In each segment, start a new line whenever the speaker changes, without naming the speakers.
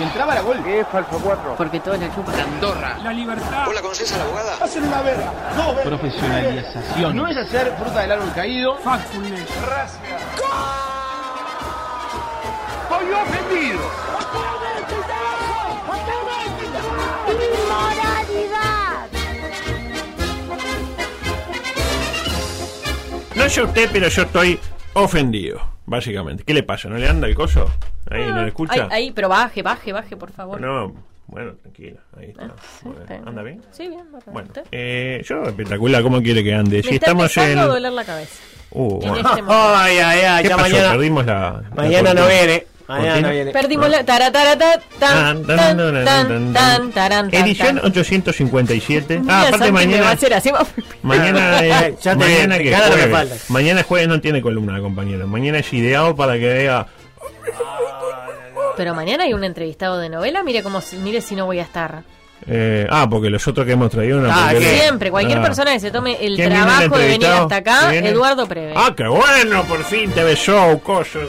Si entraba la gol. ¿Qué es falso 4?
Porque todos la chupan.
Andorra. La libertad.
¿Vos la conocés a la abogada?
Hacen una verga. No, verga.
Profesionalización.
No es hacer fruta del árbol caído. Factfulness. Gracias. Estoy ofendido.
No sé usted, pero yo estoy ofendido, básicamente. ¿Qué le pasa? ¿No le anda el coso? Ahí, ¿no le escucha?
Ahí, ahí, pero baje, baje, baje, por favor.
No, bueno, tranquila. Ahí está.
Ah,
Bueno. ¿Anda bien?
Sí, bien.
Bueno, eh, yo espectacular, ¿cómo quiere que ande?
Me
Si
está
estamos en...
doler la cabeza.
Uh,
En
bueno.
este.
Ay, ay, ay,
¿Qué
ya
pasó?
mañana,
Perdimos la... la
mañana no viene. Mañana
¿Cortina?
no viene.
Perdimos la. Taratara, tan, tan, tan, tan, tan, taran, tan,
Edición
tan.
857.
Mira,
Ah, aparte
va a
mañana...
así.
Mañana, eh,
Ya
mañana que
no
jueves. Mañana jueves no tiene columna, compañero. Mañana es ideal para que vea.
Pero mañana hay un entrevistado de novela. Mire cómo, si- mire si no voy a estar.
eh, ah, porque los otros que hemos traído una
Ah.
Siempre, cualquier
Ah.
persona que se tome el
¿Quién viene el
trabajo de venir hasta acá. Eduardo Preve.
Ah, qué bueno, por fin te show, coso.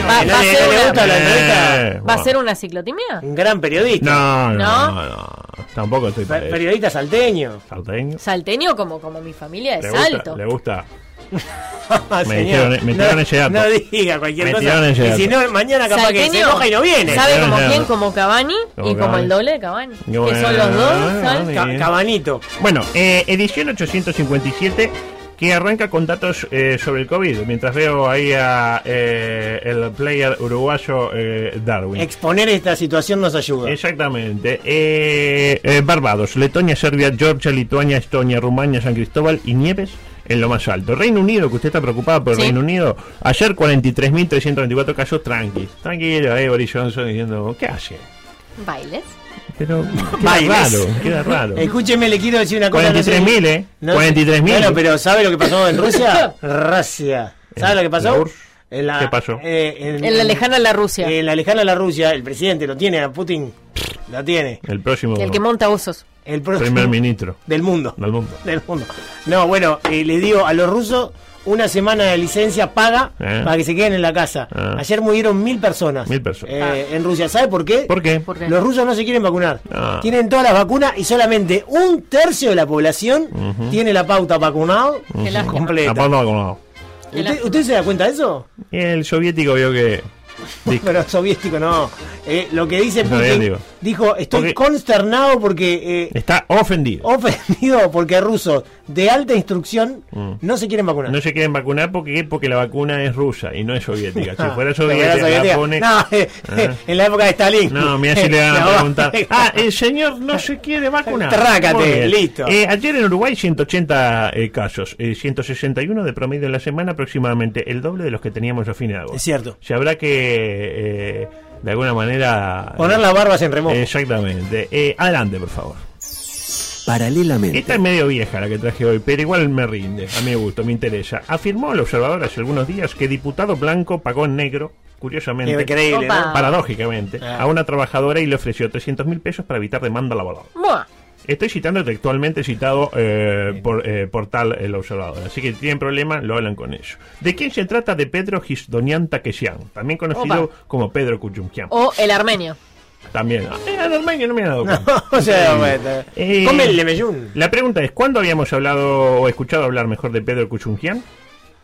Va,
¿No
va a ser una-
gusta la entrevista?
Eh,
¿Va a ser una ciclotimia?
Un gran periodista.
No, no,
¿No?
no, Tampoco estoy para eso.
periodista salteño.
Salteño.
Salteño como, como mi familia de
¿Le gusta?
Salto.
¿Le gusta? Me
señor.
dijeron- me tiraron
no,
ese dato.
No diga cualquier
Me
cosa. Y si no, mañana capaz que se enoja y no viene.
¿Sabe como quién? Como Cavani
Como
y como
Cavani.
el doble de Cavani.
Qué
Que
bueno.
son los dos.
Cabanito.
Bueno, eh, edición 857 que arranca con datos eh, sobre el COVID. Mientras veo ahí a eh, el player uruguayo eh, Darwin.
Exponer esta situación nos ayuda.
Exactamente. Eh, eh, Barbados, Letonia, Serbia, Georgia, Lituania, Estonia, Rumania, San Cristóbal y Nieves en lo más alto. Reino Unido, que usted está preocupado por el
Sí.
Reino Unido, ayer 43.324 casos tranqui. Tranquilo, eh, Boris Johnson diciendo, ¿qué hace?
Bailes.
Pero queda
Bailes.
raro, queda raro.
Escúcheme, le quiero decir una cosa. no sé-
43.000, ¿eh?
no sé-
43.000.
Bueno, pero ¿sabe lo que pasó en Rusia? Rusia. ¿Sabe lo que
¿La
pasó? En la-
¿Qué pasó?
eh, en,
En la lejana la Rusia.
En la lejana la Rusia, el presidente lo tiene, a Putin lo tiene.
El próximo
el que monta osos.
El pro-
primer ministro
del mundo.
del mundo.
Del mundo. No, bueno, eh, les digo a los rusos una semana de licencia paga
Eh.
para que se queden en la casa.
Ah.
Ayer murieron mil personas.
Mil personas.
eh, en Rusia. ¿Sabe por qué?
¿Por qué?
¿Por qué?
Los rusos no se quieren vacunar.
Ah.
Tienen todas las vacunas y solamente un tercio de la población tiene la pauta
lástima.
completa.
Aparte, vacunado.
¿Usted, usted se da cuenta de eso?
El soviético vio que.
Pero soviético no. Eh, lo que dice Putin dijo, estoy
Porque-
consternado porque... eh,
está ofendido.
ofendido porque rusos de alta instrucción
Mm.
no se quieren vacunar.
No se quieren vacunar porque, porque la vacuna es rusa y no es soviética. Si fuera soviética,
soviética.
la pone.
No, eh, en la época de Stalin.
No, mira si le van a preguntar. Ah, el señor no se quiere vacunar.
Trácate, listo.
Ayer en Uruguay 180 eh, casos, eh, 161 de promedio en la semana, aproximadamente el doble de los que teníamos a de agosto.
Es cierto.
Se habrá que, eh, de alguna manera...
Poner las barbas en remojo.
Exactamente. Eh, adelante, por favor.
Paralelamente.
Esta es medio vieja la que traje hoy, pero igual me rinde, a mi gusto, me interesa. Afirmó el observador hace algunos días que diputado blanco pagó en negro, curiosamente,
Increíble,
paradójicamente,
Ah.
a una trabajadora y le ofreció 300 mil pesos para evitar demanda laboral.
Buah.
Estoy citando textualmente citado eh, por eh, portal El Observador, así que si tienen problemas lo hablan con ellos. ¿De quién se trata? De Pedro Gisdonian Takesian, también conocido
Opa.
como Pedro Kuchumkian.
O el armenio.
También. Ah, era normal que no me ha dado cuenta.
o sea, bueno,
Eh,
come el.
La pregunta es, ¿cuándo habíamos hablado o escuchado hablar mejor de Pedro Kuchungian?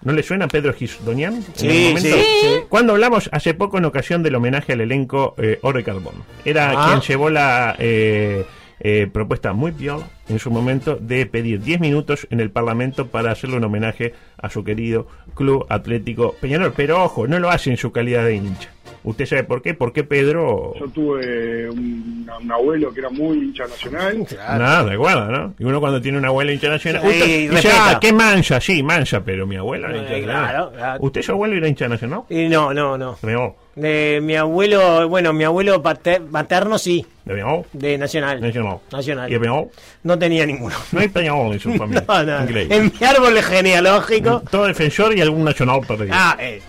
¿No le suena Pedro Gisdonian? en
Sí, sí, sí.
Cuando hablamos hace poco en ocasión del homenaje al elenco eh, Ore Carbón. Era
Ah.
quien llevó la, eh, eh, propuesta muy piola en su momento de pedir 10 minutos en el Parlamento para hacerle un homenaje a su querido Club Atlético Peñarol. Pero ojo, no lo hace en su calidad de hincha. ¿Usted sabe por qué? Porque Pedro...
Yo tuve un, un abuelo que era muy hincha nacional.
Nada, recuerda, ¿no? Y uno cuando tiene una abuela hincha nacional...
Sí,
usted dice,
respeta.
ah, qué mancha, sí, mancha, pero mi abuela era hincha
Eh,
nacional.
claro, claro.
¿Usted su abuelo era hincha nacional?
Y no, no, no.
De mi abuelo.
De mi abuelo, bueno, mi abuelo pater- materno sí,
De mi abuelo.
de Nacional.
Nacional.
Nacional.
¿Y de mi abuelo?
No tenía ninguno.
No hay Peñarol en su familia.
No, no.
Increíble.
En mi árbol genealógico.
Todo defensor y algún nacional perdido.
Ah, eh,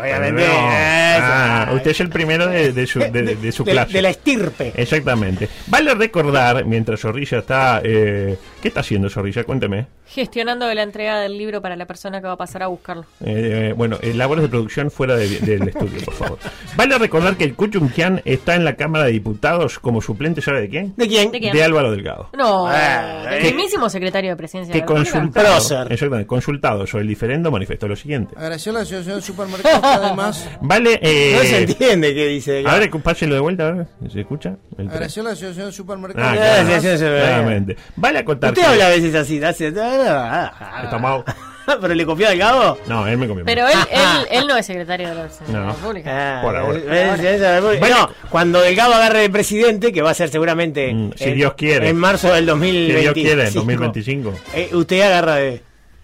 obviamente.
No.
eso,
Ah, usted es el primero de, de su, de, su clase.
de la estirpe.
Exactamente. Vale recordar, mientras Zorrilla está... eh, ¿Qué está haciendo Zorrilla? Cuénteme.
Gestionando la entrega del libro para la persona que va a pasar a buscarlo.
Eh, eh, bueno, eh, labores de producción fuera de- del estudio, por favor. Vale recordar que el Kuchunkian está en la Cámara de Diputados como suplente, ¿sabe de quién?
¿De quién?
¿De quién?
De Álvaro Delgado.
No,
Ah,
el mismísimo secretario de presidencia
Que
de la República.
consultado, exactamente, consultado sobre el diferendo manifestó lo siguiente.
Agradeció a la Asociación de Supermercados además.
Vale, eh,
No se entiende qué dice.
a ver, páselo de vuelta, a ver, ¿se escucha?
Agradeció a la Asociación de
Ah,
Supermercados.
claro,
sí, sí, sí,
claramente. Vale acotar
Usted
que-
habla a veces así, hace.
Está mal.
Pero le copió al cabo.
No, él me comió.
Pero él, él, él no es secretario de la de
No.
la República.
Ah,
Por ahora.
eh, eh, eh. No, cuando Delgado agarre de presidente, que va a ser seguramente
Mm, si
en-
Dios quiere.
en marzo del
Si
2025.
Dios quiere, en 2025.
eh, usted agarra de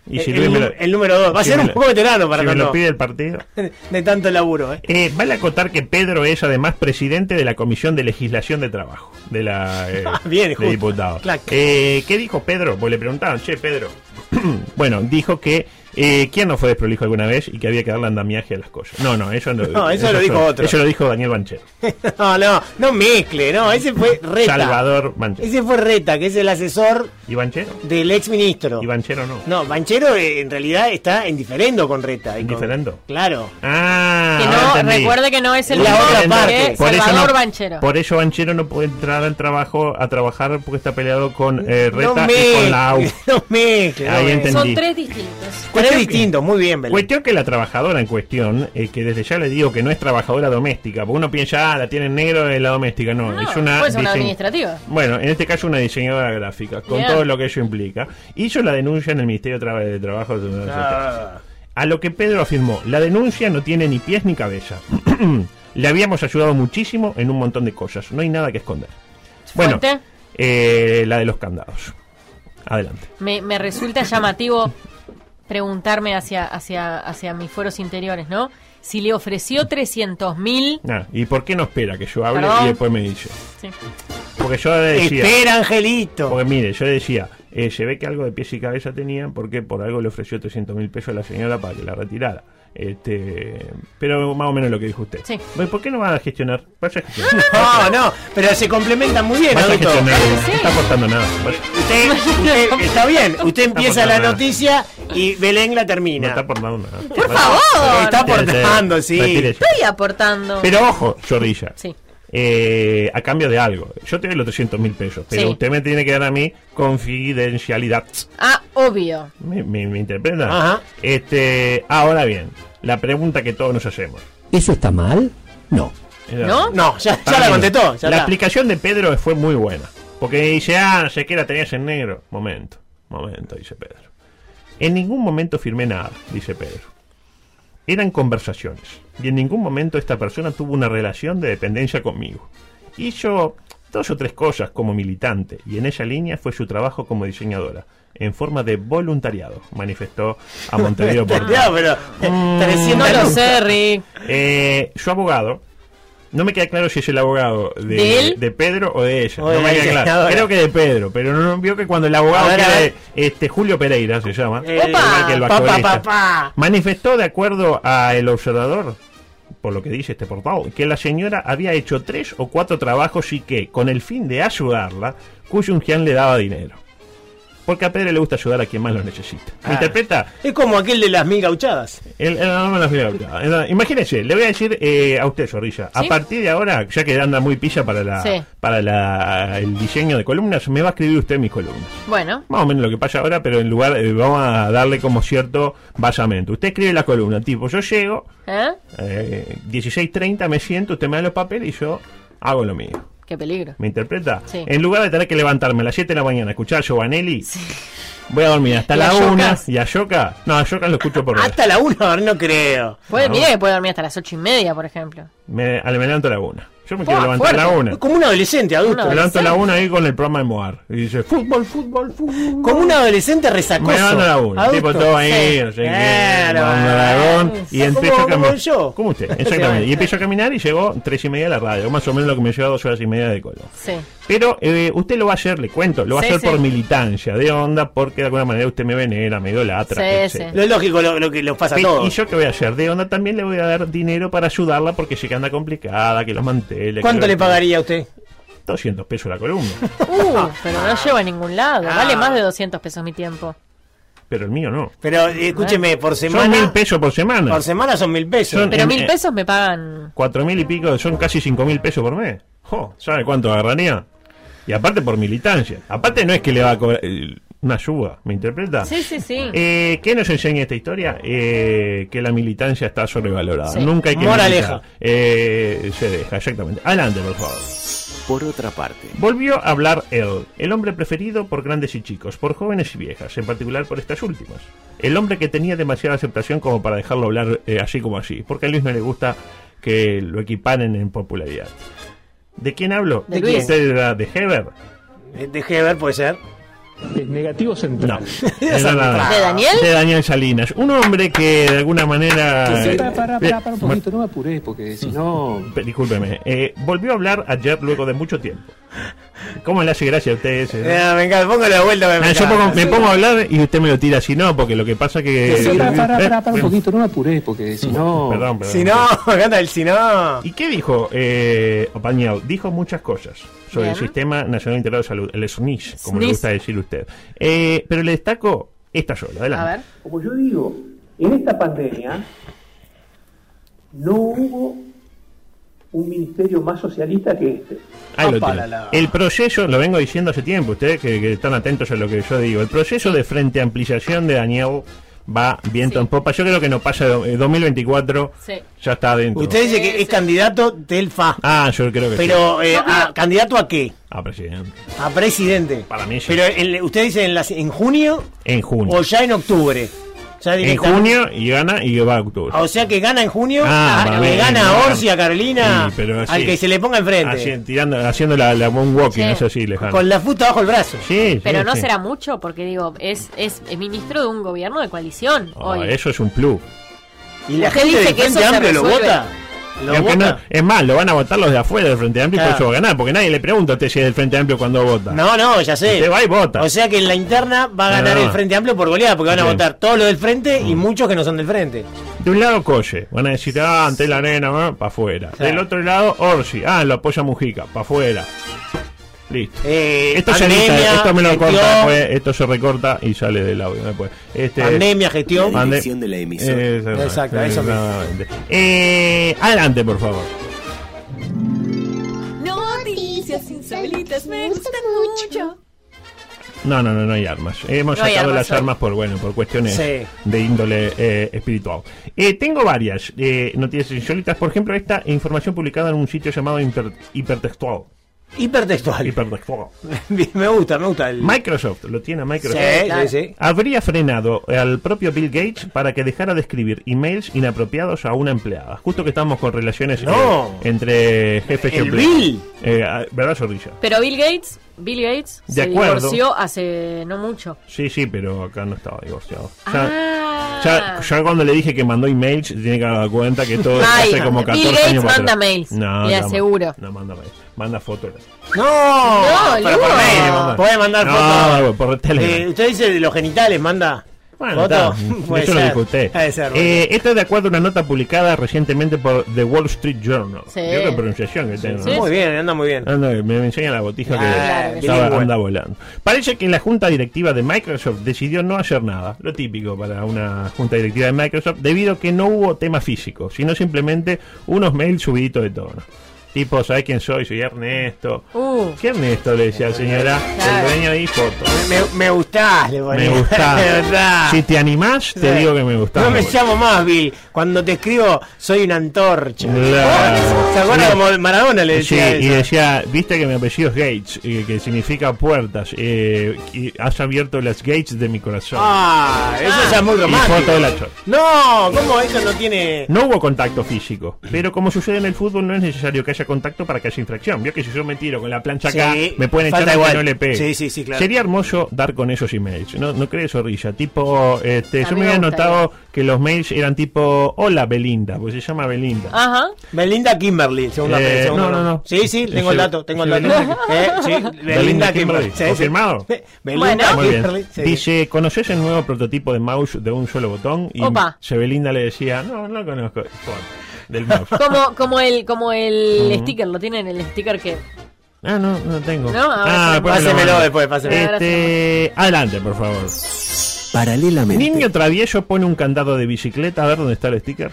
Y si
el,
lo-
número 2. Va a ser un
lo-
poco veterano para
si me lo
tanto,
pide el partido.
de tanto laburo. ¿eh?
Eh, vale acotar que Pedro es además presidente de la Comisión de Legislación de Trabajo de la eh,
Ah, bien,
de diputados. Eh, ¿Qué dijo Pedro? Pues le preguntaron, che, Pedro. bueno, dijo que eh, ¿quién no fue desprolijo alguna vez y que había que darle andamiaje a las cosas? No, no, eso no.
No, eso lo dijo
fue-
otro.
Eso lo dijo Daniel Banchero.
no, no, no mezcle, no, ese fue Reta.
Salvador Banchero.
Ese fue Reta, que es el asesor
¿Y Banchero?
del ex ministro.
¿Y Banchero no?
No, Banchero eh, en realidad está en diferendo con Reta.
¿En
con-
diferendo?
Claro.
Ah,
Que no,
entendí.
recuerde que no es el
La otra parte.
Por eso
Salvador
no-
Banchero.
Por eso Banchero no puede entrar al trabajo a trabajar porque está peleado con eh,
no
Reta y con la AU.
mezcle, no mezcle.
Ahí
no
entendí.
Son tres distintos.
Cuestión que-
distintos, muy bien, Belén.
Cuestión que la trabajadora en cuestión, eh, que desde ya le digo que no es trabajadora doméstica, porque uno piensa, ah, la tiene en negro en la doméstica, no,
No,
es una,
administrativa.
Bueno, en este caso una diseñadora gráfica, con todo lo que ello implica. Hizo la denuncia en el Ministerio de, Traba- de Trabajo.
Ah.
A lo que Pedro afirmó, la denuncia no tiene ni pies ni cabeza. le habíamos ayudado muchísimo en un montón de cosas, no hay nada que esconder. Bueno, eh, la de los candados. Adelante.
Me, me resulta llamativo preguntarme hacia, hacia, hacia mis fueros interiores, ¿no? Si le ofreció 300 mil...
Ah, ¿Y por qué no espera que yo hable
Perdón.
y después me dice?
Sí.
Porque yo decía...
Espera, Angelito.
Porque mire, yo decía, eh, se ve que algo de pies y cabeza tenía porque por algo le ofreció 300 mil pesos a la señora para que la retirara. Este, pero más o menos lo que dijo usted.
Sí.
Bueno, ¿Por qué no va a gestionar? Vaya a gestionar.
No, no, pero se complementan muy bien,
Vaya a gestionar. No está aportando nada.
Usted, usted- está bien, usted empieza la
nada.
noticia y Belén la
No
termina.
está aportando nada.
Por favor.
Está aportando, sí.
Estoy aportando.
Pero ojo, Zorrilla.
Sí.
Eh, a cambio de algo. Yo te doy los 300 mil pesos, pero
Sí.
usted me tiene que dar a mí confidencialidad.
Ah, obvio.
¿Me, me, me interpreta?
Ajá.
Este, ahora bien, la pregunta que todos nos hacemos.
¿Eso está mal? No.
¿No?
No, ya, la contestó. Ya
la explicación de Pedro fue muy buena. Porque dice, ah, sé que la tenías en negro. Momento, momento, dice Pedro. En ningún momento firmé nada, dice Pedro. Eran conversaciones. Y en ningún momento esta persona tuvo una relación de dependencia conmigo. Hizo dos o tres cosas como militante. Y en esa línea fue su trabajo como diseñadora. En forma de voluntariado, manifestó a Montevideo por
Ya, pero
Mm,
300
No lo
lucas.
sé, Rick.
eh, su abogado, no me queda claro si es el abogado de,
¿De
Pedro o de ella.
O
no me queda claro. Creo que de Pedro, pero no, vio que cuando el abogado
ver,
que de- este Julio Pereira se llama, el manifestó de acuerdo a el observador por lo que dice este portal, que la señora había hecho tres o cuatro trabajos y que, con el fin de ayudarla, Kuyungian le daba dinero. Porque a Pedro le gusta ayudar a quien más lo necesita. ¿Me
Ah.
interpreta?
Es como aquel de las mil gauchadas.
El, el- no las a Imagínese, le voy a decir eh, a usted, Zorrilla, a
¿Sí?
partir de ahora, ya que anda muy pilla para la
Sí.
para la, el diseño de columnas, me va a escribir usted mis columnas.
Bueno,
Más o menos lo que pasa ahora, pero en lugar, eh, vamos a darle como cierto basamento. Usted escribe la columna, tipo, yo llego,
¿eh?
eh, 16.30 me siento, usted me da los papeles y yo hago lo mío.
Qué peligro.
¿Me interpreta?
Sí.
En lugar de tener que levantarme a las 7 de la mañana a escuchar a Giovanelli, voy a dormir hasta
¿Y
la
a
1
Yocas?
y a Yoka. No, a Yoka lo escucho por.
Hasta la 1, no creo.
Puede,
No.
mire que puede dormir hasta las ocho y media, por ejemplo.
Me, me levanto a la 1. Yo me quiero levantar a la. 1.
Como un adolescente adulto.
Una
Me levanto a la. 1 ahí con el programa de Moar. Y dice, fútbol, fútbol, fútbol.
Como un adolescente resacoso.
Me levanto a la 1.
Adulto.
Tipo todo ahí,
Sí.
no sé qué. Y empiezo a
como
caminar.
yo.
Como usted, exactamente. Y empiezo a caminar y llegó 3 y media a la radio. Más o menos lo que me lleva 2 horas y media de Colón.
Sí.
Pero eh, usted lo va a hacer, le cuento, lo va
Sí,
a hacer
sí.
por militancia de onda, porque de alguna manera usted me venera, me idolatra.
Sí,
etcétera.
Lo es lógico lo, lo que nos pasa a todos.
Y yo qué voy a hacer, de onda también le voy a dar dinero para ayudarla porque sé que anda complicada, que
¿Cuánto le pagaría a usted?
200 pesos la columna.
Uh, pero no lleva a ningún lado.
Ah.
Vale más de 200 pesos mi tiempo.
Pero el mío no.
Pero eh, escúcheme, por
Son
semana.
mil pesos por semana.
Por semana son mil pesos.
Son-
Pero
En-
mil
eh,
pesos me pagan.
Cuatro mil y pico, son casi cinco mil pesos por mes. Jo, ¿Sabe cuánto agarraría? Y aparte por militancia. Aparte no es que le va a cobrar eh, una ayuda, ¿me interpreta?
Sí, sí, sí.
Eh, ¿Qué nos enseña esta historia? Eh, que la militancia está sobrevalorada.
Sí.
Nunca hay que
Moraleja.
Eh, se deja, exactamente. Adelante, por favor.
Por otra parte,
Volvió a hablar él, el hombre preferido por grandes y chicos, por jóvenes y viejas, en particular por estas últimas. El hombre que tenía demasiada aceptación como para dejarlo hablar eh, así como así, porque a Luis no le gusta que lo equiparen en popularidad. ¿De quién hablo?
De Luis.
¿Usted era de Heber?
De ver, puede ser.
Negativo
No.
central.
Era nada.
¿De Daniel?
De Daniel Salinas. Un hombre que de alguna manera...
Para, para, para, para un
Eh,
poquito, no me apuré, porque si no.
Pe- Discúlpeme, eh, volvió a hablar ayer luego de mucho tiempo. ¿Cómo le hace gracia a usted ese?
Eh, me encanta, póngalo de vuelta. Me
Ah, yo pongo- me pongo a hablar y usted me lo tira así, no, porque lo que pasa que...
Sí, para, para, para, para un poquito, no me apuré, porque si no.
Perdón, perdón.
Si no, me encanta el si no.
¿Y qué dijo eh, Opañao? Dijo muchas cosas sobre el. Sistema Nacional Integrado de Salud, el SNIS, como le gusta decir usted. Eh, pero le destaco esta sola,
A
adelante.
ver.
Como yo digo, en esta pandemia no hubo un ministerio más socialista que este.
Ahí lo
Opa,
tiene.
la, la.
El proceso, lo vengo diciendo hace tiempo, ustedes que, que están atentos a lo que yo digo, el proceso de frente ampliación de Daniel va viento
Sí.
en popa. Yo creo que no pasa eh, 2024,
Sí.
ya está adentro.
Usted dice que es candidato del FA.
Ah, yo creo que sí.
Pero, eh, a- ¿candidato a qué?
Ah, presidente.
A presidente.
Para mí sí.
Pero en- usted dice en, las- en junio
En junio.
o ya en octubre. Ya
En junio y gana y va a octubre.
O sea que gana en junio,
Ah,
a-
para
le
mí,
gana a Orsi, a Carolina,
Sí, pero así.
al que se le ponga enfrente.
Así, tirando, haciendo la, la moonwalking,
Sí.
eso sí, lejano.
Con la futa bajo el brazo.
Sí,
Pero
sí,
no
sí.
será mucho, porque digo, es, es ministro de un gobierno de coalición.
Ah,
hoy.
eso es un plus.
Y la gente
dice
del
que eso se
lo vota.
No- es más, lo van a votar los de afuera del Frente Amplio y por eso va a ganar, porque nadie le pregunta a usted si es del Frente Amplio cuando vota.
No, no, ya sé.
Usted va y vota.
O sea que en la interna va a ganar
no.
el Frente Amplio por goleada, porque van a
Sí. Mm.
votar todos los del Frente y muchos que no son del Frente.
De un lado, Colle. Van a decir, ah, ante la arena, para afuera.
Claro.
Del otro lado, Orsi. Ah, lo apoya Mujica, para afuera. Listo.
Eh,
Esto se edita, esto me lo
gestión,
corta, pues, esto se recorta y sale del audio después. Este,
pandemia, gestión.
La
Pande-
de la emisora.
Eh, exacto,
eso
exactamente. Eh, adelante, por favor.
Noticias insólitas me gustan mucho.
No, no, no, no hay armas. Hemos
No
sacado
armas,
las armas por bueno, por cuestiones
Sí.
de índole eh, espiritual. Eh, tengo varias eh, noticias insólitas. Por ejemplo, esta información publicada en un sitio llamado Hiper- Hipertextual.
Hipertextual.
Hipertextual.
me gusta, me gusta el.
Microsoft, lo tiene Microsoft.
Sí,
claro.
sí, sí.
Habría frenado al propio Bill Gates para que dejara de escribir emails inapropiados a una empleada. Justo que estamos con relaciones
No.
eh, entre jefes y empleados.
Bill.
Eh, ah, ¿Verdad, Zorrilla?
Pero Bill Gates, Bill Gates
De
se
acuerdo.
divorció hace no mucho.
Sí, sí, pero acá no estaba divorciado. Ya,
Ah.
ya, ya cuando le dije que mandó emails, tiene que dar cuenta que todo
Ay,
hace como 14
Bill Gates
años
manda
atrás.
mails,
No,
le
no,
aseguro.
No, manda mails. Manda fotos.
No,
No,
pero por mail. Puede mandar
No,
fotos.
por Telegram.
Eh, usted dice de los genitales, manda.
Bueno, está,
Puede
eso lo dijo usted.
Ser,
Eh, esto es de acuerdo a una nota publicada recientemente por The Wall Street Journal.
Sí.
Yo qué pronunciación que tengo.
sí.
¿no?
Muy bien, anda muy bien.
Me, me enseña la botija que
Claro que
estaba-
sí.
anda volando. Parece que la junta directiva de Microsoft decidió no hacer nada, lo típico para una junta directiva de Microsoft, debido a que no hubo tema físico, sino simplemente unos mails subiditos de tono. Tipo, ¿sabés quién soy? Soy Ernesto.
Uh,
¿Qué Ernesto? Le decía señora.
Claro.
El dueño ahí foto.
Me, me gustás, le ponía.
Me gusta.
Me gustás.
Si te animás, te
Sí.
digo que me gusta.
No me llamo más, Bill. Cuando te escribo, soy una antorcha.
Claro.
¿Se acuerdan como Maradona le
Sí,
decía
y
eso?
decía, viste que mi apellido es Gates, eh, que significa puertas, eh, y has abierto las gates de mi corazón.
Ah, eso ya es muy
y
romántico.
foto de la chota.
No, ¿cómo eso no tiene...?
No hubo contacto físico, pero como sucede en el fútbol, no es necesario que haya contacto para que haya infracción. Vio que si yo me tiro con la plancha acá,
Sí,
me pueden echar
igual.
no le pegue.
Sí, sí, sí, claro.
Sería hermoso dar con esos emails. No, no crees, Zorrilla. Tipo, este, yo me había notado que los mails eran tipo, hola Belinda, pues se llama Belinda.
ajá.
Belinda Kimberly, segunda
Eh,
vez.
no, no, no.
Sí, sí, tengo el dato, tengo el dato.
Belinda.
Eh, sí, Belinda Kimberly. Sí, sí.
¿Confirmado?
Belinda
Bueno.
Kimberly.
Dice, ¿conoces el nuevo prototipo de mouse de un solo botón? Y
Opa.
Sebelinda le decía, no, no lo conozco. Del mouse.
Como, como el, como el sticker, lo tienen el sticker que.
Ah, no, no tengo.
No, ahora
ah, después me lo
Pásemelo después, pásemelo.
Este, adelante, por favor.
Paralelamente.
Niño travieso pone un candado de bicicleta. A ver dónde está el sticker.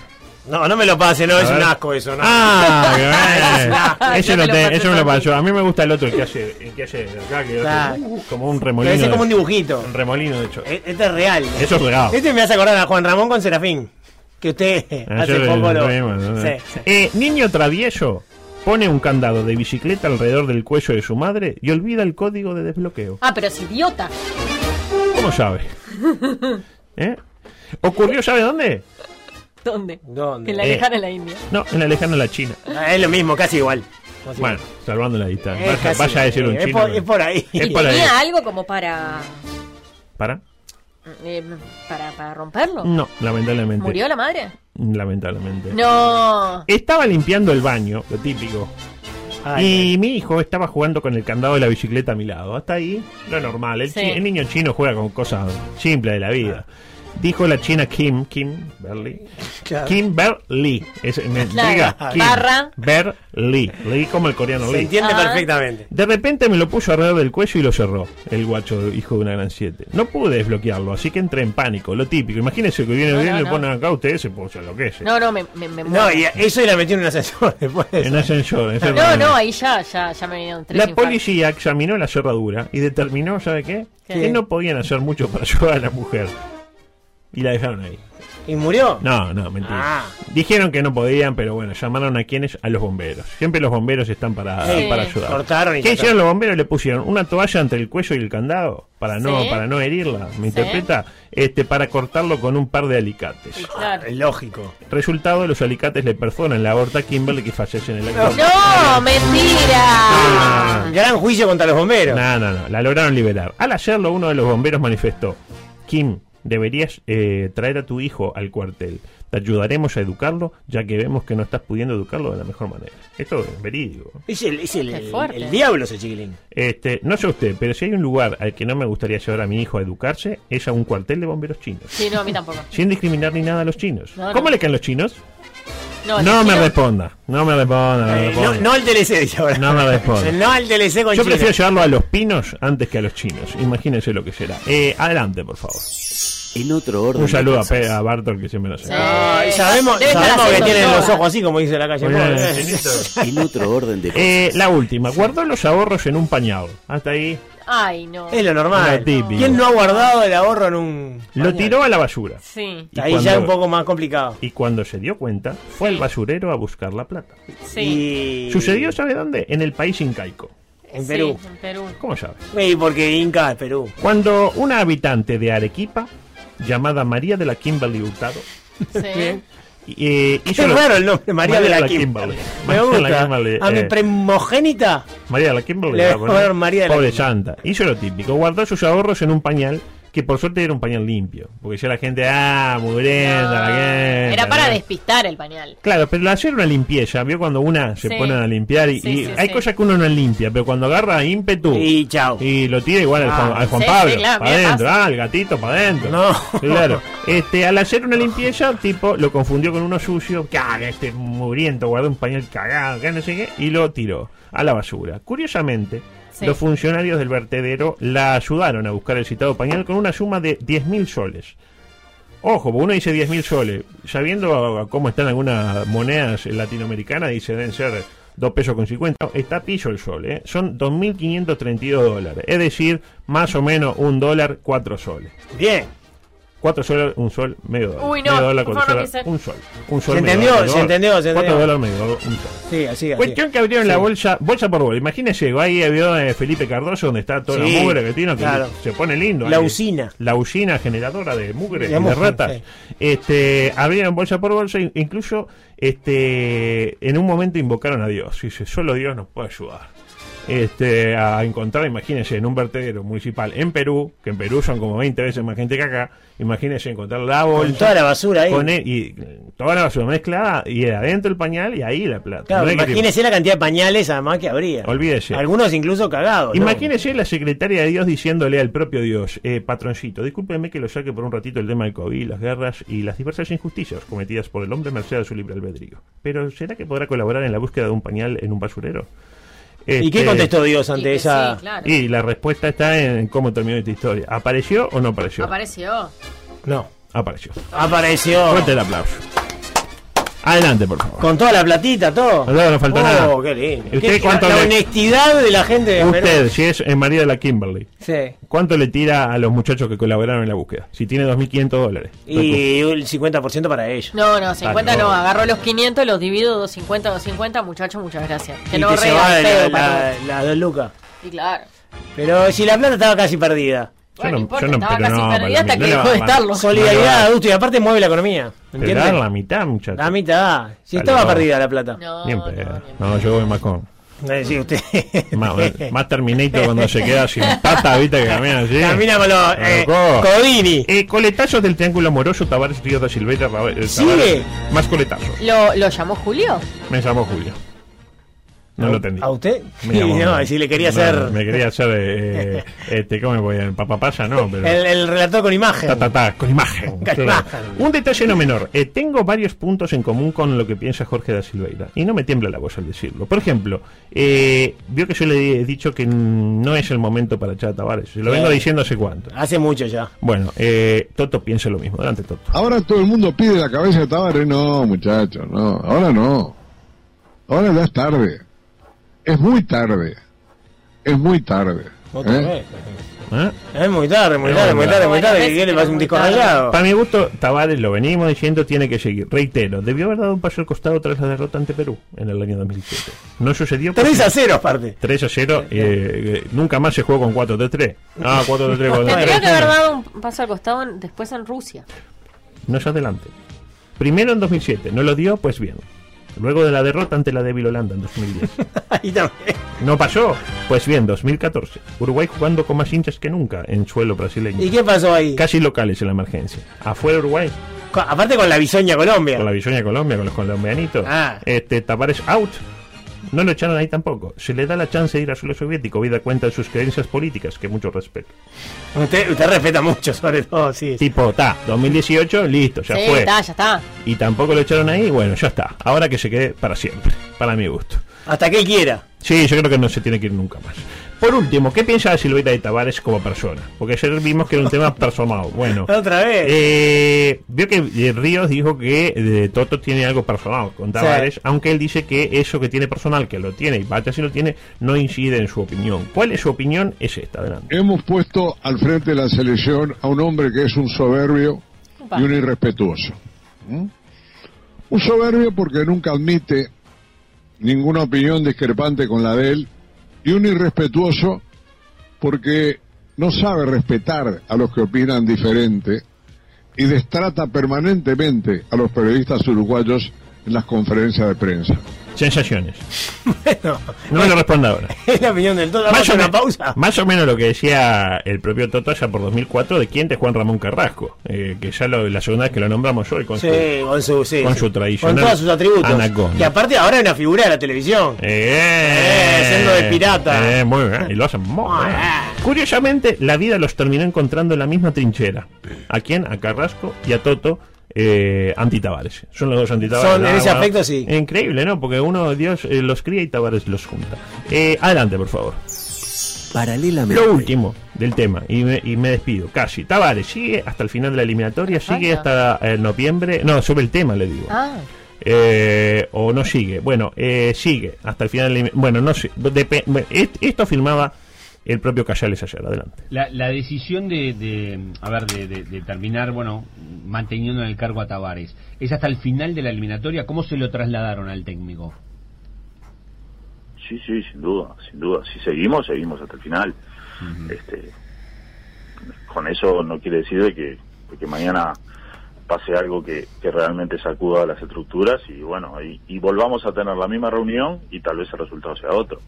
No, no me lo pase, no,
A
es un asco eso, ¿no?
Ah, qué bueno.
Ay,
Ese
no
no
me lo
te-
pases
eso me lo
a mí.
pasó. A mí me gusta el otro, el que hace, el que hace acá, que hace, uh, como un
Debe
remolino.
ser
de-
como un dibujito.
un remolino, de hecho.
E- Este es real.
Eso es regalo.
Este me hace acordar a Juan Ramón con Serafín. Que usted
Ah,
hace poco lo. Sí,
eh.
sí.
Eh, niño travieso pone un candado de bicicleta alrededor del cuello de su madre y olvida el código de desbloqueo.
Ah, pero es idiota.
¿Cómo sabe? ¿Eh? ¿Ocurrió, sabe dónde?
¿Dónde?
¿Dónde?
En la
Eh.
lejana la India.
No, en la lejana la China.
Ah, es lo mismo, casi igual. Casi
Bueno,
igual.
salvando la distancia. Vaya, vaya a decir un.
Es
chino.
por- es por ahí.
Es
¿Y
por ahí.
tenía algo como para,
¿Para?
Eh, para. para romperlo?
No, lamentablemente.
¿Murió la madre?
Lamentablemente.
No.
Estaba limpiando el baño, lo típico.
Ay,
y mi hijo estaba jugando con el candado de la bicicleta a mi lado. Hasta ahí, lo normal. El,
Sí.
chi- el niño chino juega con cosas simples de la vida. Dijo la china Kim, Kim Berly.
Claro.
Kim Berly. Es, me
Claro.
diga, Kim
Barra.
Berly. Leí como el coreano
Se
Lee.
entiende
Ah.
perfectamente.
De repente me lo puso alrededor del cuello y lo cerró, el guacho hijo de una gran siete. No pude desbloquearlo, así que entré en pánico, lo típico. Imagínense que viene
No,
bien,
no,
le
no.
ponen acá, ustedes se, pues, enloquece.
No, no, me, me, me
No,
muero.
y eso y la metió en un ascensor después.
En ascensor. ese
No, no, ahí ya, ya, ya me vinieron tres
La
infartos.
policía examinó la cerradura y determinó, ¿sabe qué?
¿Qué?
Que no podían hacer mucho para ayudar a la mujer. Y la dejaron ahí.
¿Y murió?
No, no, mentira.
Ah.
Dijeron que no podían, pero bueno, llamaron a quienes, a los bomberos. Siempre los bomberos están para,
Sí.
para ayudar.
Cortaron y
¿Qué hicieron los bomberos? Le pusieron una toalla entre el cuello y el candado para no,
Sí.
para no herirla. ¿Me
Sí.
interpreta? Este, para cortarlo con un par de alicates.
Claro.
Es lógico.
Resultado, los alicates le perforan la aorta a Kimberly que fallece en el acto.
No, mentira.
Ah.
Gran juicio contra los bomberos.
No, no, no, la lograron liberar. Al hacerlo, uno de los bomberos manifestó: Kim, deberías eh, traer a tu hijo al cuartel. Te ayudaremos a educarlo, ya que vemos que no estás pudiendo educarlo de la mejor manera. Esto es verídico.
Es el, es el,
Qué
el-
fuerte.
el diablo ese chiquilín.
Este, no sé usted, pero si hay un lugar al que no me gustaría llevar a mi hijo a educarse, es a un cuartel de bomberos chinos.
Sí, no, a mí tampoco.
Sin discriminar ni nada a los chinos.
No, no.
¿Cómo le caen los chinos?
No,
me responda, no me responda, no me
Eh, no,
responda.
no al DLC, dice ahora.
No me responde.
No al DLC con
Yo
China.
prefiero llevarlo a los pinos antes que a los chinos. Imagínense lo que será. Eh, adelante, por favor.
En otro orden.
Un saludo a,
cosas.
Bartol que siempre nos
Sí.
Ah, y sabemos, sabemos que tienen los ojos así, como dice la calle.
En otro orden de cosas.
Eh, la última, guardó los ahorros en un pañal. Hasta ahí
Ay, no.
Es lo normal.
Lo típico.
¿Quién no ha guardado el ahorro en un.
lo tiró a la basura.
Sí,
Y
Ahí
cuando-
ya es un poco más complicado.
Y cuando se dio cuenta, fue
Sí.
al basurero a buscar la plata.
sí.
Y...
¿Sucedió, sabe dónde? En el país incaico.
En
Sí,
Perú.
en Perú.
¿Cómo sabe?
Sí, porque Inca es Perú.
Cuando una habitante de Arequipa, llamada María de la Kimberly Hurtado,
Sí.
eh,
Qué
lo-
raro el nombre, María, de la, Kimberly. Me
María de la
gusta.
Kimberly,
a mi
eh.
primogénita.
María de la Kimberly.
Le voy a
poner.
María de la
Pobre
Kimberly.
santa. Hizo lo típico. Guardó sus ahorros en un pañal que por suerte era un pañal limpio. Porque ya la gente, ah, mugrienta, la gente.
Era para
¿no?
despistar el pañal.
Claro, pero al hacer una limpieza, vio cuando una se
Sí.
ponen a limpiar y,
Sí,
y
sí,
hay
sí.
cosas que uno no limpia, pero cuando agarra ímpetu
Y chao.
y lo tira igual al
Ah.
Juan, al Juan
Sí,
Pablo,
sí, claro,
para adentro, ah, el gatito para adentro.
No.
Claro. Este, al hacer una limpieza, tipo, lo confundió con uno sucio, caga, este mugriento, guardó un pañal cagado, que no sé qué, y lo tiró a la basura. Curiosamente,
Sí.
los funcionarios del vertedero la ayudaron a buscar el citado pañal con una suma de 10.000 soles. Ojo, uno dice 10.000 soles. Sabiendo cómo están algunas monedas latinoamericanas, dice deben ser 2 pesos con 50. Está pillo el sol, ¿eh? Son 2.532 dólares. Es decir, más o menos un dólar, 4 soles.
Bien.
4 soles, un sol, medio dólar.
Uy, no,
medio dólar,
por favor, no
soles,
quise-
un sol. Un sol
Se
medio
entendió,
dólar,
se entendió, se
4
entendió.
dólares medio dólar, un sol.
Sí, así, así.
Cuestión que abrieron la bolsa, bolsa por bolsa. Imagínese, ahí vio eh, Felipe Cardoso donde está toda
Sí,
la mugre que tiene, que
claro.
se pone lindo.
La
ahí.
usina.
La usina generadora de mugre
De
y de ratas.
sí.
Este, abrieron bolsa por bolsa, e incluso este, en un momento invocaron a Dios. Y dice, solo Dios nos puede ayudar. Este, a encontrar, imagínense, en un vertedero municipal en Perú, que en Perú son como 20 veces más gente que acá, imagínense encontrar la bolsa.
Con toda la basura ahí.
con él- y toda la basura mezclada y adentro el pañal y ahí la plata.
Claro,
No que-
imagínese la cantidad de pañales además que habría.
Olvídese.
Algunos incluso cagados. ¿no?
Imagínese la secretaria de Dios diciéndole al propio Dios, eh, patroncito, discúlpeme que lo saque por un ratito el tema del COVID, las guerras y las diversas injusticias cometidas por el hombre merced a su libre albedrío. Pero ¿será que podrá colaborar en la búsqueda de un pañal en un basurero?
¿Y qué
Este,
contestó Dios
Y
ante
que
esa...?
sí, claro.
Y la respuesta está en cómo terminó esta historia. ¿Apareció o no apareció?
Apareció.
No.
Apareció.
Apareció.
Fuerte el aplauso. Adelante, por favor.
Con toda la platita, todo.
No, no faltó
oh,
nada.
qué lindo.
¿Y usted
Qué-
cuánto
la
le-
honestidad de la gente de
Usted,
Perú.
si es el marido de la Kimberly,
Sí.
¿cuánto le tira a los muchachos que colaboraron en la búsqueda? Si tiene 2.500 dólares.
Y el 50% para ellos.
No, no, 50 no.
no.
Agarró los 500, los divido 250, 250. Muchachos, muchas gracias. Que
y
no
se va la, la,
todos.
la dos lucas.
Y claro.
Pero si la plata estaba casi perdida.
Bueno,
no-
no importa,
yo no-
estaba
pero
casi
no,
perdida
para
hasta
mí,
que
no le
dejó
va
de
a-
estarlo.
Solidaridad, adulto, y aparte mueve la economía. ¿Entiendes?
la mitad, muchachos.
La mitad. Si
Dale,
estaba
no.
perdida la plata.
No,
Bien
no,
yo voy más con.
Eh, sí, usted.
Más, más Terminator cuando se queda sin pata, viste que camina así.
Camina con los eh. Codini.
Eh, coletazos del triángulo amoroso, Tavares Río da Silveira. Ra- eh,
¿Sigue?
Más coletazos.
¿Lo, ¿Lo llamó Julio?
Me llamó Julio. No lo entendí.
¿A usted?
Me
Sí,
llamó-
no, si le quería
No,
hacer
Me quería hacer. eh, eh, este, ¿Cómo me voy a.? Papapaya, no, pero.
el, el relator con imagen.
Ta, ta, ta, con imagen.
Con
Claro.
imagen.
Un detalle no menor. Eh, tengo varios puntos en común con lo que piensa Jorge da Silveira. Y no me tiembla la voz al decirlo. Por ejemplo, eh, vio que yo le he dicho que no es el momento para echar a Tavares. Se lo vengo diciendo hace cuánto.
Hace mucho ya.
Bueno, eh, Toto piensa lo mismo. Adelante, Toto.
Ahora todo el mundo pide la cabeza de Tavares. No, muchachos, no. Ahora no. Ahora ya es tarde. Es muy tarde. Es muy tarde.
Otra
¿eh?
vez.
¿Eh?
Es muy tarde, muy tarde,
muy
muy tarde, muy tarde. ¿Qué le pasa un disco rayado?
Para mi gusto, Tavares, lo venimos diciendo, tiene que seguir. Reitero, debió haber dado un paso al costado tras la derrota ante Perú en el año 2007. No sucedió.
3
porque-
a 0 aparte.
3 a 0. eh, eh, nunca más se jugó con 4-3-3. Ah, 4-3-3, 4-3-3.
Tendría que haber dado un paso al costado en- después en Rusia.
No es adelante. Primero en 2007, no lo dio, pues bien. Luego de la derrota ante la débil Holanda en 2010.
Ahí también.
No pasó, pues bien, 2014. Uruguay jugando con más hinchas que nunca en suelo brasileño.
¿Y qué pasó ahí?
Casi locales en la emergencia. Afuera Uruguay,
Aparte con la bisoña Colombia.
con la Bisoña Colombia, con los colombianitos.
Ah.
Este, Tavares out. No lo echaron ahí tampoco. Se le da la chance de ir a suelo soviético, vida cuenta de sus creencias políticas, que mucho respeto.
Usted, usted respeta mucho, sobre todo, sí.
Tipo, ta, 2018, listo, ya
sí,
fue.
está, ya está.
y tampoco lo echaron ahí, bueno, ya está. Ahora que se quede para siempre, para mi gusto.
Hasta que él quiera.
Sí, yo creo que no se tiene que ir nunca más. Por último, ¿qué piensa de Silveira de Tavares como persona? Porque ayer vimos que era un tema personal. Bueno,
Otra vez.
eh, vio que eh, Ríos dijo que eh, Toto tiene algo personal con Tavares, aunque él dice que eso que tiene personal, que lo tiene y vaya si lo tiene, no incide en su opinión. ¿Cuál es su opinión? Es esta, adelante.
Hemos puesto al frente de la selección a un hombre que es un soberbio y un irrespetuoso. ¿Mm? Un soberbio porque nunca admite ninguna opinión discrepante con la de él y un irrespetuoso porque no sabe respetar a los que opinan diferente y destrata permanentemente a los periodistas uruguayos en las conferencias de prensa.
Sensaciones.
Bueno,
No me lo responda ahora.
es la opinión del todo. Vamos
Más o,
una
me-
pausa.
más o menos lo que decía el propio Toto allá por 2004 de quién de Juan Ramón Carrasco, eh, que ya lo, la segunda vez que lo nombramos hoy con
Sí,
su-
con su, sí,
con
sí.
su tradicional
Con todos sus atributos.
anaconda.
Que aparte ahora es una figura de la televisión.
Eh,
siendo de pirata.
Eh, muy bien, y lo hacen muy bien. Curiosamente, la vida los terminó encontrando en la misma trinchera. ¿A quién? A Carrasco y a Toto. Eh, anti-Tavares. Son los dos anti-Tavares.
Son, en ese aspecto, sí.
Increíble, ¿no? Porque uno, Dios eh, los cría y Tavares los junta. Eh, adelante, por favor.
Paralelamente.
Lo último del tema, y me, y me despido, casi. Tavares sigue hasta el final de la eliminatoria, sigue
falta.
hasta eh, noviembre. No, sobre el tema le digo.
Ah,
eh, o no sigue. Bueno, eh, sigue hasta el final. Bueno, no sé. esto afirmaba el propio Casales ayer. Adelante.
La, la decisión de, de, a ver, de, de- de terminar, bueno, manteniendo en el cargo a Tavares, ¿es hasta el final de la eliminatoria? ¿Cómo se lo trasladaron al técnico?
Sí, sí, sin duda, sin duda. Si seguimos, seguimos hasta el final. este, con eso no quiere decir de que, de que mañana pase algo que, que realmente sacuda las estructuras y bueno, y, y volvamos a tener la misma reunión y tal vez el resultado sea otro.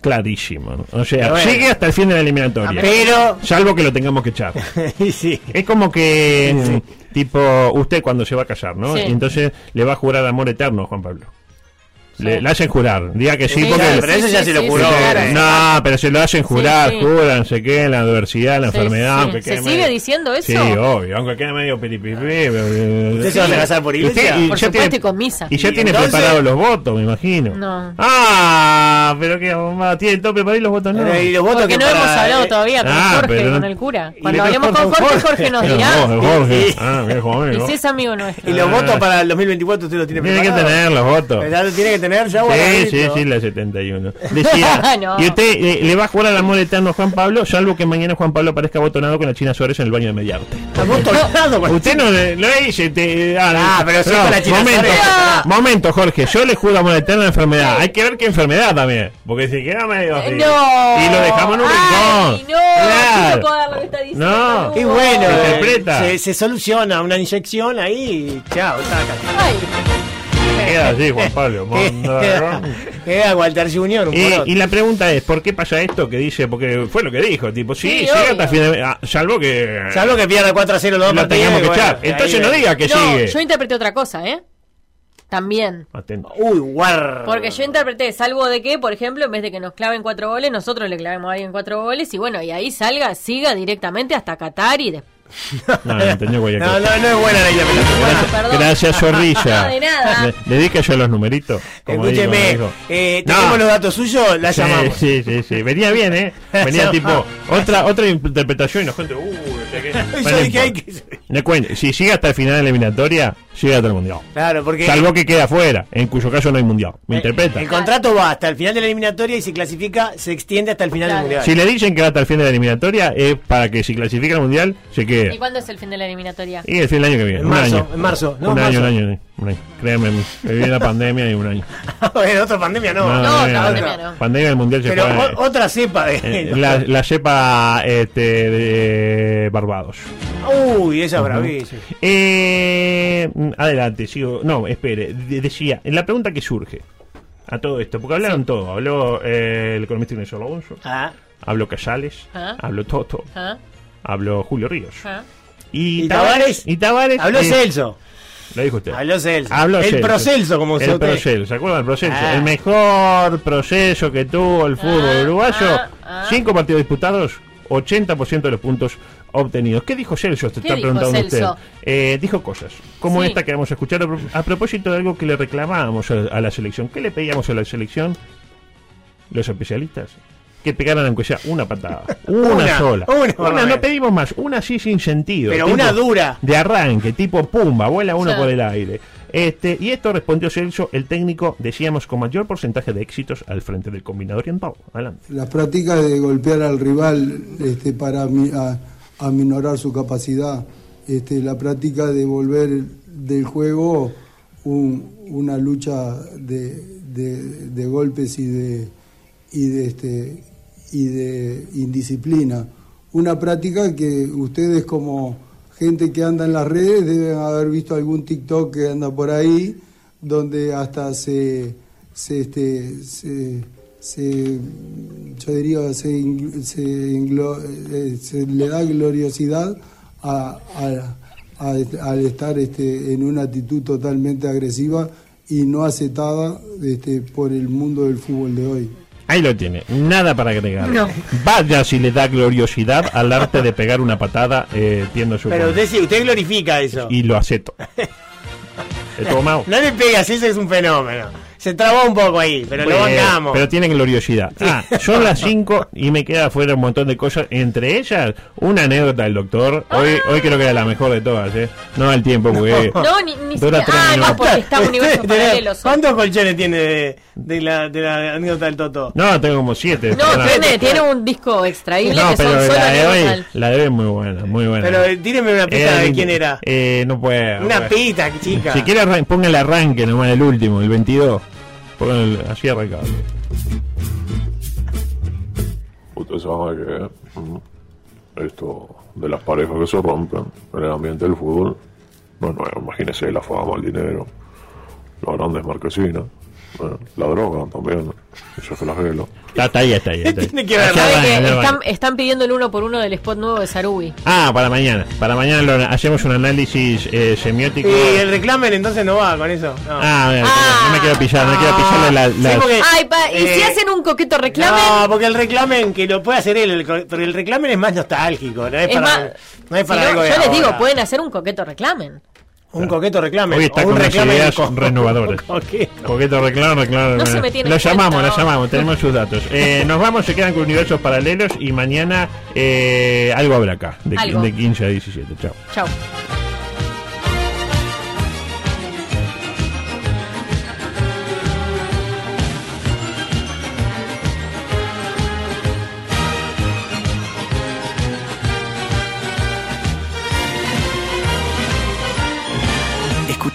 Clarísimo. ¿no? O sea,
Bueno.
sigue hasta el fin de la eliminatoria.
Pero-
Salvo que lo tengamos que echar.
sí.
Es como que, tipo, usted cuando se va a casar, ¿no?
Sí.
Y entonces le va a jurar amor eterno a Juan Pablo. Le, le hacen jurar, diga que sí,
Sí,
porque...
claro, pero eso ya se lo juró.
No, pero se lo hacen jurar,
sí.
juran, se queda en la adversidad, la
Sí,
enfermedad,
¿Se sigue
medio-
diciendo eso?
Sí, obvio, aunque quede medio piripipí. ¿Usted
se va a casar por iglesia?
Por supuesto, y con misa.
Y ya
¿Y
tiene
entonces?
preparados los votos, me imagino.
No.
Ah, pero que bomba, tiene todo preparado y los votos no.
Pero, ¿y los votos
Porque
que
no
para-
hemos hablado todavía con
Ah,
Jorge,
pero-
con el cura. Cuando
le
hablemos con Jorge,
Jorge.
Nos dirá.
Jorge.
Y-
Ah,
si es amigo nuestro.
Y los
Ah.
votos para el 2024 usted los tiene
Tiene que
preparados.
tener los votos.
Tiene que tener ya
Sí, sí, sí, la 71. Decía,
No.
y usted eh, le va a jugar al amor eterno a Juan Pablo, salvo que mañana Juan Pablo aparezca botonado con la China Suárez en el baño de Mediarte.
Amontonado con-
Usted no le- lo dice, te, ah,
Ah, pero si con la China
momento,
Suárez.
momento, Jorge, yo le juro amor eterno a la enfermedad. Hay que ver qué enfermedad también, porque si queda medio así.
No.
Y lo dejamos en un
Ay,
rincón.
no.
Claro.
Lo que está diciendo.
No.
Qué bueno.
Se
eh,
interpreta.
Se, se soluciona una inyección ahí chao, taca.
Ay,
Queda así, Juan Pablo.
Queda,
mondragón.
queda Walter Junior un
Y,
poroto.
y la pregunta es, ¿por qué pasa esto que dice? Porque fue lo que dijo, tipo, sí,
Sí,
llega
obvio.
hasta fin de... ah, salvo que...
Salvo que pierda 4 a 0 los dos
lo
partidos,
tengamos que
bueno,
echar.
ahí
Entonces
ve.
no diga que
no,
sigue.
yo interpreté otra cosa, ¿eh? También.
Atento.
Uy, guar.
Porque yo interpreté, salvo de que, por ejemplo, en vez de que nos claven cuatro goles, nosotros le clavemos a alguien cuatro goles y bueno, y ahí salga, siga directamente hasta Qatar y después.
No, no
No, no, no es buena la idea.
Gracias,
perdón.
gracias, Zorrilla.
No, de nada.
Le, le dedica yo los numeritos. como
Escúcheme,
digo, digo.
eh,
No.
tenemos los datos suyos, la
Sí,
llamamos.
sí, sí, sí. Venía bien, ¿eh? Venía tipo otra otra interpretación y la gente, uh.
Yo
Bueno,
dije, hay
importa.
que-
Le cuento, si llega hasta el final de la eliminatoria, llega hasta el mundial.
Claro, porque
Salvo que queda afuera, en cuyo caso no hay mundial. ¿Me interpreta?
el contrato va hasta el final de la eliminatoria y si clasifica, se extiende hasta el final
Claro.
del mundial.
Si le dicen que va hasta el fin de la eliminatoria, es para que si clasifica al mundial, se
¿Y
quede.
cuándo es el fin de la eliminatoria?
Y el fin del año que viene.
En
un
marzo,
año.
en marzo, no,
un año, un año, un año. Créeme, me viene la pandemia y un año.
bueno, otra pandemia no.
No,
no,
pandemia no.
Pandemia del mundial se
Pero
fue.
otra cepa de.
eh, la, la cepa este, de Barbados.
Uy, esa es bravísima.
Eh, adelante, sigo. No, espere. de- decía, en la pregunta que surge a todo esto, porque hablaron todo. Habló eh, el economista Ignacio Alonso,
Ah,
habló Casales,
Ah.
habló Toto,
¿Ah?
habló Julio Ríos.
¿Ah?
Y,
¿Y Tavares?
Y Tavares.
habló
eh,
Celso.
Lo dijo usted.
Habló Celso.
Habló
el
Celso.
procelso, como se
El proceso, ¿se acuerdan del proceso?
Ah.
El mejor proceso que tuvo el fútbol
Ah,
uruguayo.
ah, ah.
Cinco partidos disputados, 80% de los puntos obtenidos. ¿Qué dijo Celso? Te
¿Qué
está
dijo
preguntando
Celso?
usted. Eh, dijo cosas como
Sí.
esta que vamos a escuchar a, pro- a propósito de algo que le reclamábamos a, a la selección. ¿Qué le pedíamos a la selección? Los especialistas. Que pegaran aunque sea una patada. Una,
Una,
sola.
una,
no
bueno.
pedimos más. Una así sin sentido.
Pero una dura.
De arranque, tipo pumba, vuela uno
Sí.
por el aire. Este, y esto respondió Celso, el técnico, decíamos, con mayor porcentaje de éxitos al frente del combinador oriental. Adelante.
Las prácticas de golpear al rival este, para mi- a- aminorar su capacidad, este, la práctica de volver del juego un- una lucha de golpes y de, y de, este, y de indisciplina. Una práctica que ustedes como gente que anda en las redes deben haber visto algún TikTok que anda por ahí, donde hasta se, se, este, se, se- yo diría, se, se, eh, se le da gloriosidad a, a- a- al estar este, en una actitud totalmente agresiva y no aceptada este, por el mundo del fútbol de hoy.
Ahí lo tiene, nada para agregar.
No.
Vaya si le da gloriosidad al arte de pegar una patada eh, tiendo su
Pero usted, sí, usted glorifica eso.
Y lo acepto. He tomado.
No le pegas, eso es un fenómeno. Se trabó un poco ahí, pero lo bancamos.
Pero tiene gloriosidad. Ah, son las 5 y me queda afuera un montón de cosas. Entre ellas, una anécdota del doctor. Hoy, hoy creo que era la mejor de todas, ¿eh? No da el tiempo porque.
No, ni, ni
Dura
siquiera.
tres
Ah, no, porque está universos
Tenés-
paralelos.
¿Cuántos colchones tiene de, de la, de la anécdota del Toto?
No, tengo como 7.
No, tiene, tiene un disco extraíble
No,
que
pero
son solo
la de hoy, la de hoy es muy buena, muy buena.
Pero eh, tíreme una pista
Era
de quién era.
Eh, no puedo.
Una pista, chica.
Si quiere, arran- ponga el arranque nomás, el último, el 22. Ponga el- así arrancado.
Usted sabe que esto de las parejas que se rompen en el ambiente del fútbol, bueno, imagínese la fama, el dinero, las grandes marquesinas, la droga también, flagelo.
Está, está ahí, está ahí. Está ahí.
Tiene que ver.
Así
¿Sabe
arranca,
que están, están pidiendo el uno por uno del spot nuevo de Sarubi.
Ah, para mañana. Para mañana lo- hacemos un análisis eh, semiótico.
Y el reclamen entonces no va con eso. No.
Ah, mira, no me quiero pillar, no me quiero pillarle la, la-
Sí, porque-
Ay, pa, ¿y si
Eh,
hacen un coqueto reclamen?
No, porque el reclamen que lo puede hacer él, el pero el reclamen es más nostálgico, no es,
Es
para,
más,
no es
Si
para algo de
yo les digo, pueden hacer un coqueto reclamen.
Un coqueto reclamen.
Hoy está
o un
con unas
reclamen
ideas renovadoras.
coqueto.
Coqueto reclamo, reclamo.
No se
reclamo.
me tiene
lo
en
llamamos,
cuenta,
lo
¿no?
llamamos, tenemos sus datos. Eh, nos vamos, se quedan con universos paralelos y mañana eh, algo habrá acá, de,
Algo.
de 15 a 17. Chao.
Chao.